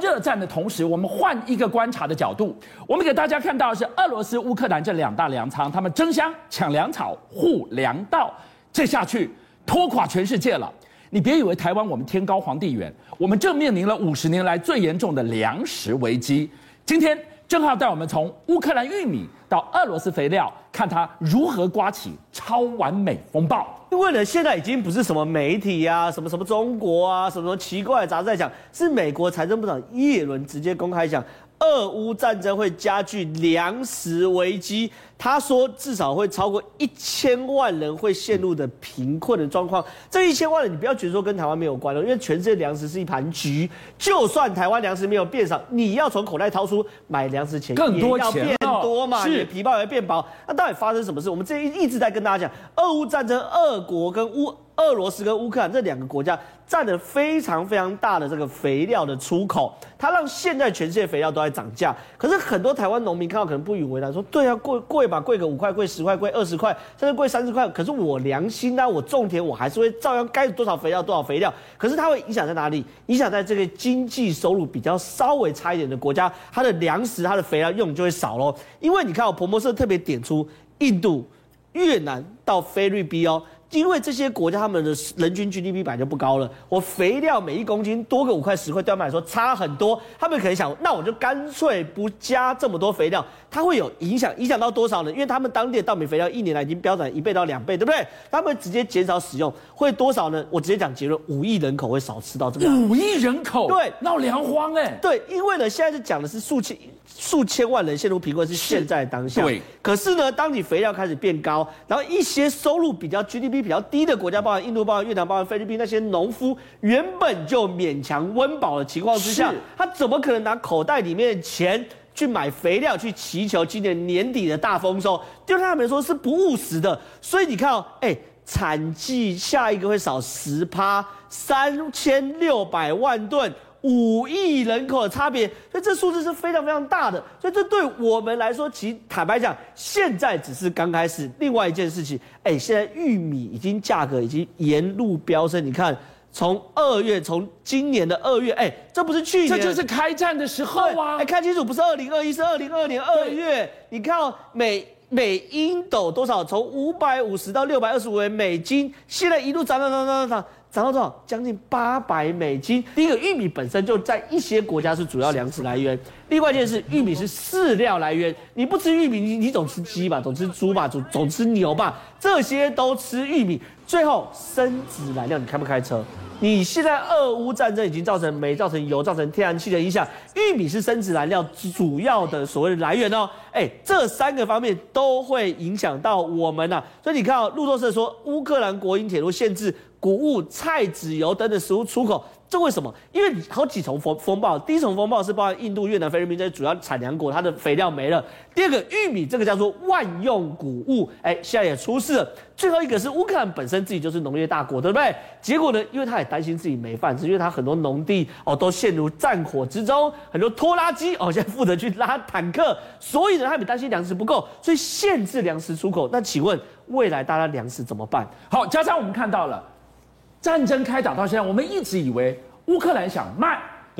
热战的同时，我们换一个观察的角度，我们给大家看到是俄罗斯、乌克兰这两大粮仓，他们争相抢粮草、护粮道，这下去拖垮全世界了。你别以为台湾我们天高皇帝远，我们正面临了五十年来最严重的粮食危机。今天正好带我们从乌克兰玉米到俄罗斯肥料，看它如何刮起超完美风暴。因为呢，现在已经不是什么媒体啊，什么什么中国啊，什么什么奇怪的杂志在讲，是美国财政部长耶伦直接公开讲。俄乌战争会加剧粮食危机，他说至少会超过一千万人会陷入的贫困的状况。这一千万人，你不要觉得说跟台湾没有关了，因为全世界粮食是一盘局，就算台湾粮食没有变少，你要从口袋掏出买粮食钱更多钱变多嘛，是你的皮包也会变薄。那到底发生什么事？我们这一一直在跟大家讲，俄乌战争，俄国跟乌。俄罗斯跟乌克兰这两个国家占了非常非常大的这个肥料的出口，它让现在全世界肥料都在涨价。可是很多台湾农民看到可能不以为然，说：“对啊，贵贵吧，贵个五块，贵十块，贵二十块，甚至贵三十块。可是我良心啊，我种田我还是会照样该多少肥料多少肥料。可是它会影响在哪里？影响在这个经济收入比较稍微差一点的国家，它的粮食、它的肥料用就会少喽。因为你看，我彭博社特别点出印度、越南到菲律宾哦。”因为这些国家他们的人均 GDP 本来就不高了，我肥料每一公斤多个五块十块，对他们来说差很多。他们可能想，那我就干脆不加这么多肥料，它会有影响，影响到多少呢？因为他们当地的稻米肥料一年来已经飙涨一倍到两倍，对不对？他们直接减少使用，会多少呢？我直接讲结论：五亿人口会少吃到这个。五亿人口，对，闹粮荒哎、欸。对，因为呢，现在是讲的是数千数千万人陷入贫困，是现在当下。对。可是呢，当你肥料开始变高，然后一些收入比较 GDP。比较低的国家，包括印度、包括越南、包括菲律宾，那些农夫原本就勉强温饱的情况之下，他怎么可能拿口袋里面的钱去买肥料，去祈求今年年底的大丰收？对他们来说是不务实的。所以你看哦，哎，产季下一个会少十趴，三千六百万吨。五亿人口的差别，这数字是非常非常大的。所以这对我们来说，其实坦白讲，现在只是刚开始。另外一件事情，哎，现在玉米已经价格已经沿路飙升。你看，从二月，从今年的二月，哎，这不是去年，这就是开战的时候啊！哎，看清楚，不是二零二一，是二零二二年二月。你看哦，每每英斗多少？从五百五十到六百二十五元美金，现在一路涨涨涨涨涨。涨到多少？将近八百美金。第一个，玉米本身就在一些国家是主要粮食来源。另外一件事，玉米是饲料来源。你不吃玉米，你你总吃鸡吧，总吃猪吧，总总吃牛吧，这些都吃玉米。最后，生质燃料，你开不开车？你现在俄乌战争已经造成煤、造成油、造成天然气的影响，玉米是生质燃料主要的所谓的来源哦。哎，这三个方面都会影响到我们呐、所以你看哦，路透社说，乌克兰国营铁路限制。谷物、菜籽油等等食物出口，这为什么？因为好几重风风暴，第一重风暴是包含印度、越南、菲律宾这些主要产粮国，它的肥料没了。第二个，玉米这个叫做万用谷物，哎，现在也出事了。最后一个是乌克兰本身自己就是农业大国，对不对？结果呢，因为他也担心自己没饭吃，因为他很多农地哦都陷入战火之中，很多拖拉机哦现在负责去拉坦克，所以呢他们担心粮食不够，所以限制粮食出口。那请问未来大家粮食怎么办？好，加上我们看到了。战争开打到现在，我们一直以为乌克兰想卖，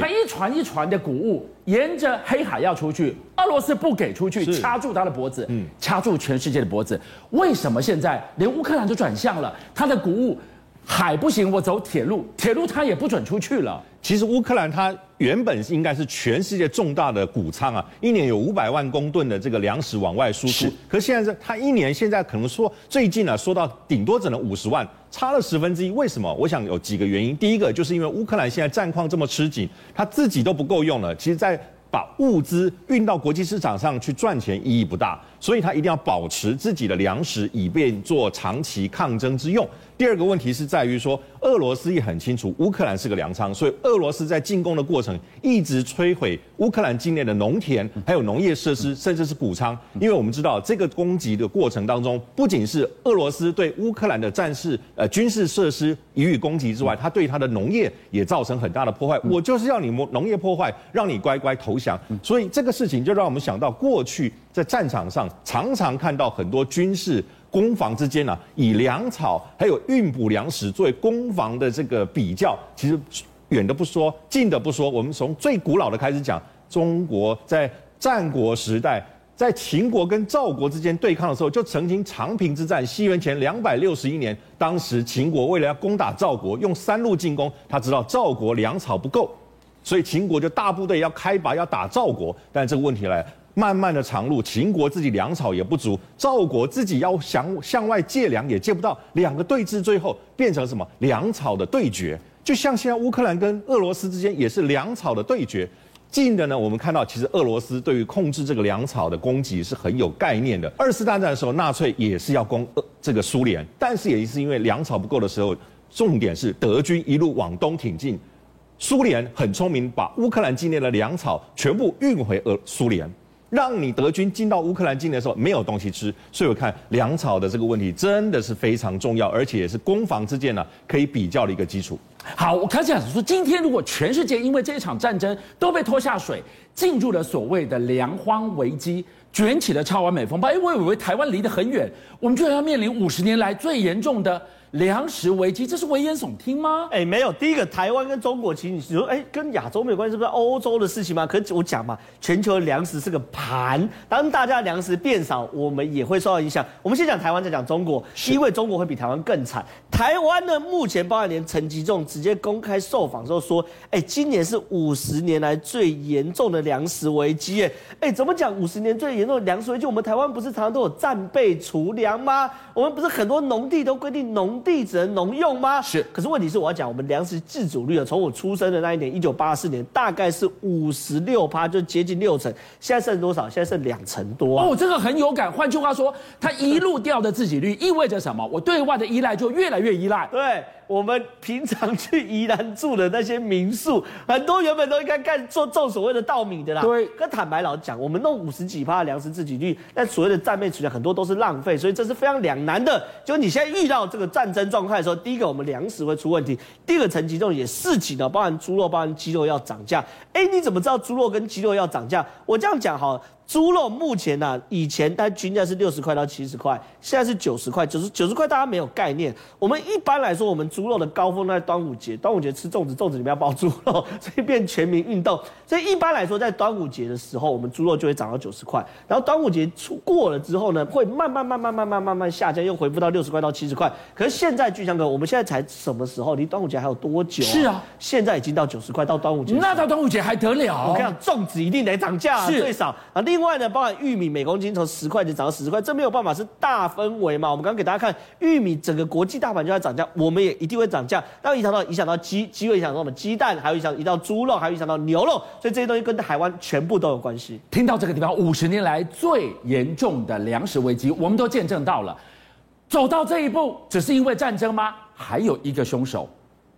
他一船一船的谷物沿着黑海要出去，俄罗斯不给出去，掐住他的脖子，掐住全世界的脖子。为什么现在连乌克兰都转向了？他的谷物海不行，我走铁路，铁路它也不准出去了。其实乌克兰它原本应该是全世界重大的谷仓啊，一年有五百万公吨的这个粮食往外输出。可是现在是它一年现在可能说最近啊，说到顶多只能五十万。差了十分之一，为什么？我想有几个原因。第一个就是因为乌克兰现在战况这么吃紧，他自己都不够用了。其实，在把物资运到国际市场上去赚钱意义不大，所以他一定要保持自己的粮食，以便做长期抗争之用。第二个问题是在于说，俄罗斯也很清楚乌克兰是个粮仓，所以俄罗斯在进攻的过程一直摧毁乌克兰境内的农田，还有农业设施，甚至是谷仓。因为我们知道这个攻击的过程当中，不仅是俄罗斯对乌克兰的战事呃军事设施予以攻击之外，它对它的农业也造成很大的破坏。我就是要你农农业破坏，让你乖乖投降。所以这个事情就让我们想到过去在战场上常常看到很多军事。攻防之间呢、以粮草还有运补粮食作为攻防的这个比较，其实远的不说，近的不说，我们从最古老的开始讲，中国在战国时代。在秦国跟赵国之间对抗的时候，就曾经长平之战。西元前两百六十一年，当时秦国为了要攻打赵国，用三路进攻。他知道赵国粮草不够，所以秦国就大部队要开拔要打赵国。但这个问题来，漫漫的长路，秦国自己粮草也不足，赵国自己要想向外借粮也借不到，两个对峙最后变成什么？粮草的对决，就像现在乌克兰跟俄罗斯之间也是粮草的对决。近的呢，我们看到其实俄罗斯对于控制这个粮草的供给是很有概念的。二次大战的时候，纳粹也是要攻俄这个苏联，但是也是因为粮草不够的时候，重点是德军一路往东挺进，苏联很聪明，把乌克兰境内的粮草全部运回俄苏联。让你德军进到乌克兰境内的时候没有东西吃，所以我看粮草的这个问题真的是非常重要，而且也是攻防之间呢可以比较的一个基础。好，我开始想说，今天如果全世界因为这一场战争都被拖下水，进入了所谓的粮荒危机，卷起了超完美风暴，哎，我以为台湾离得很远，我们居然要面临五十年来最严重的。粮食危机，这是危言耸听吗？哎，没有。第一个，台湾跟中国，其实你说，哎，跟亚洲没有关系，是不是欧洲的事情吗？可是我讲嘛，全球粮食是个盘，当大家粮食变少，我们也会受到影响。我们先讲台湾，再讲中国，因为中国会比台湾更惨。台湾呢，目前包含连陈吉仲直接公开受访之后说，哎，今年是五十年来最严重的粮食危机。哎，哎，怎么讲五十年最严重的粮食危机？我们台湾不是常常都有战备储粮吗？我们不是很多农地都规定农地只能农用吗？是。可是问题是，我要讲我们粮食自主率啊，从我出生的那一年，一九八四年，大概是五十六趴，就接近六成。现在剩多少？现在剩两成多啊。哦，这个很有感。换句话说，它一路掉的自给率意味着什么？我对外的依赖就越来越依赖。对。我们平常去宜兰住的那些民宿，很多原本都应该干做种所谓的稻米的啦。对。可坦白老讲，我们弄五十几趴的粮食自给率，但所谓的战备储粮很多都是浪费，所以这是非常两难的。就你现在遇到这个战争状态的时候，第一个我们粮食会出问题，第二个陈吉仲也示警了，包含猪肉、包含鸡肉要涨价。哎，你怎么知道猪肉跟鸡肉要涨价？我这样讲哈。猪肉目前呢、啊，以前它均价是六十块到七十块，现在是九十块，九十九十块大家没有概念。我们一般来说，我们猪肉的高峰在端午节，端午节吃粽子，粽子里面要包猪肉，所以变全民运动。所以一般来说，在端午节的时候，我们猪肉就会涨到九十块。然后端午节出过了之后呢，会慢慢慢慢慢慢慢慢下降，又恢复到六十块到七十块。可是现在巨强哥，我们现在才什么时候？离端午节还有多久、啊？是啊，现在已经到九十块，到端午节。那到端午节还得了？我跟你讲，粽子一定得涨价，是最少啊。另外呢，包含玉米每公斤从十块钱涨到十块，这没有办法，是大氛围嘛。我们刚刚给大家看，玉米整个国际大盘就在涨价，我们也一定会涨价。那影响到影响到鸡，鸡会影响到我们鸡蛋，还有影响到猪肉，还有影响到牛肉，所以这些东西跟台湾全部都有关系。听到这个地方，五十年来最严重的粮食危机，我们都见证到了。走到这一步，只是因为战争吗？还有一个凶手，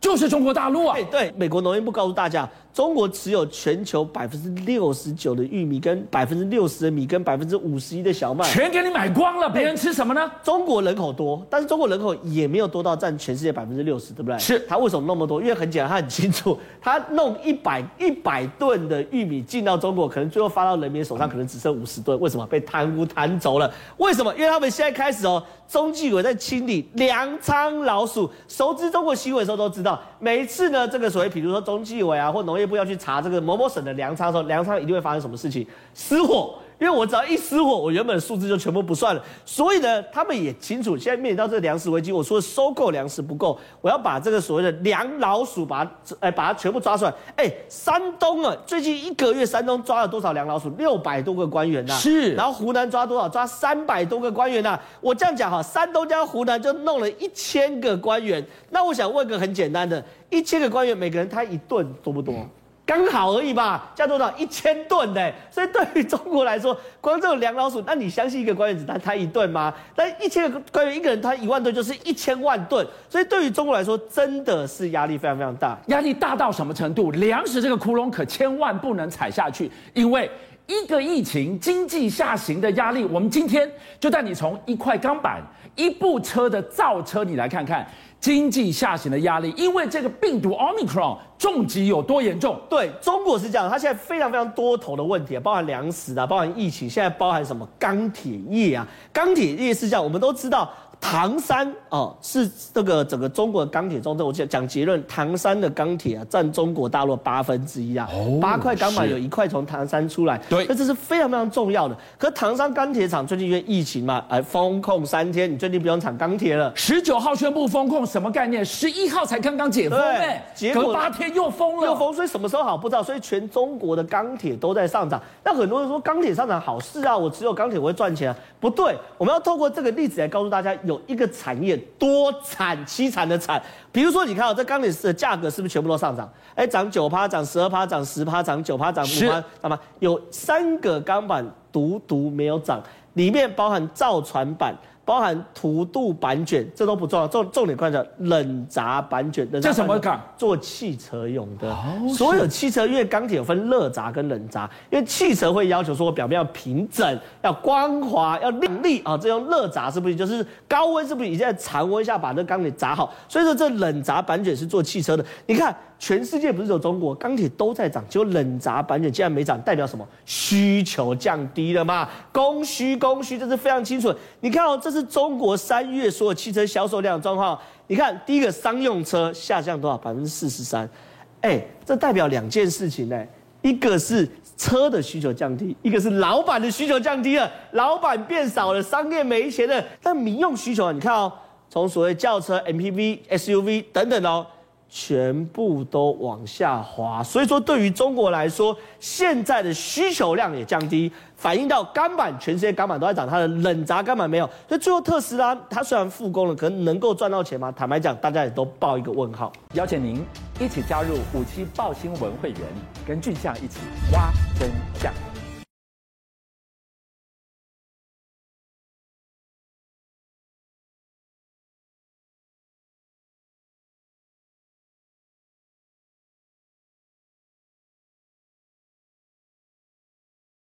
就是中国大陆啊！对，对，美国农业部告诉大家。中国持有全球百分之六十九的玉米，跟百分之六十的米，跟百分之五十一的小麦，全给你买光了。别人吃什么呢？中国人口多，但是中国人口也没有多到占全世界百分之六十，对不对？是。他为什么那么多？因为很简单，他很清楚，他弄一百一百吨的玉米进到中国，可能最后发到人民手上，可能只剩五十吨。为什么？被贪污贪走了。为什么？因为他们现在开始哦，中纪委在清理粮仓老鼠。熟知中国新闻的时候都知道，每一次呢，这个所谓，比如说中纪委啊，或农业部要去查这个某某省的粮仓的时候，粮仓一定会发生什么事情？失火。因为我只要一失火，我原本的数字就全部不算了。所以呢，他们也清楚，现在面临到这个粮食危机，我说收购粮食不够，我要把这个所谓的粮老鼠把它，哎，把它全部抓出来。哎，山东啊，最近一个月，山东抓了多少粮老鼠？六百多个官员呐、啊。是。然后湖南抓多少？抓三百多个官员呐、啊。我这样讲哈，山东加湖南就弄了一千个官员。那我想问个很简单的，一千个官员，每个人他一顿多不多？嗯刚好而已吧，加多少一千吨呢？所以对于中国来说，光这种粮老鼠，那你相信一个官员只他他一吨吗？但一千个官员一个人他一万吨，就是一千万吨。所以对于中国来说，真的是压力非常非常大。压力大到什么程度？粮食这个窟窿可千万不能踩下去，因为一个疫情、经济下行的压力，我们今天就带你从一块钢板、一部车的造车，你来看看。经济下行的压力，因为这个病毒 Omicron 重疾有多严重？对，中国是这样，它现在非常非常多头的问题，包含粮食啊，包含疫情，现在包含什么钢铁业啊？钢铁业是这样，我们都知道。唐山哦，是这个整个中国的钢铁重镇。我讲讲结论，唐山的钢铁啊，占中国大陆八分之一啊。哦，八块钢板有一块从唐山出来。对，那这是非常非常重要的。可唐山钢铁厂最近因为疫情嘛，哎，封控三天，你最近不用产钢铁了。十九号宣布封控，什么概念？十一号才刚刚解封，哎，结果八天又封了。又封，所以什么时候好不知道。所以全中国的钢铁都在上涨。那很多人说钢铁上涨好事啊，我只有钢铁我会赚钱啊。不对，我们要透过这个例子来告诉大家，有一个产业多产凄惨的惨。比如说，你看哦，这钢铁的价格是不是全部都上涨？哎，涨九趴，涨十二趴，涨十趴，涨九趴，涨五趴，那么有三个钢板独独没有涨，里面包含造船板。包含涂镀板卷，这都不重要，重重点看着冷轧板卷。这什么钢？做汽车用的。所有汽车因为钢铁有分热轧跟冷轧，因为汽车会要求说表面要平整、要光滑、要亮丽啊。这用热轧是不是就是高温是不是已经在常温下把那钢铁轧好？所以说这冷轧板卷是做汽车的。你看。全世界不是只有中国钢铁都在涨，只有冷轧板卷竟然没涨，代表什么？需求降低了嘛？供需供需，这是非常清楚。你看哦，这是中国三月所有汽车销售量的状况。你看第一个商用车下降多少？百分之四十三。哎，这代表两件事情呢，一个是车的需求降低，一个是老板的需求降低了，老板变少了，商业没钱了。但民用需求啊，你看哦，从所谓轿车、MPV、SUV 等等哦。全部都往下滑，所以说对于中国来说，现在的需求量也降低，反映到钢板，全世界钢板都在涨，它的冷轧钢板没有，所以最后特斯拉它虽然复工了，可能能够赚到钱吗？坦白讲，大家也都抱一个问号。邀请您一起加入五七爆新闻会员，跟俊相一起挖真相。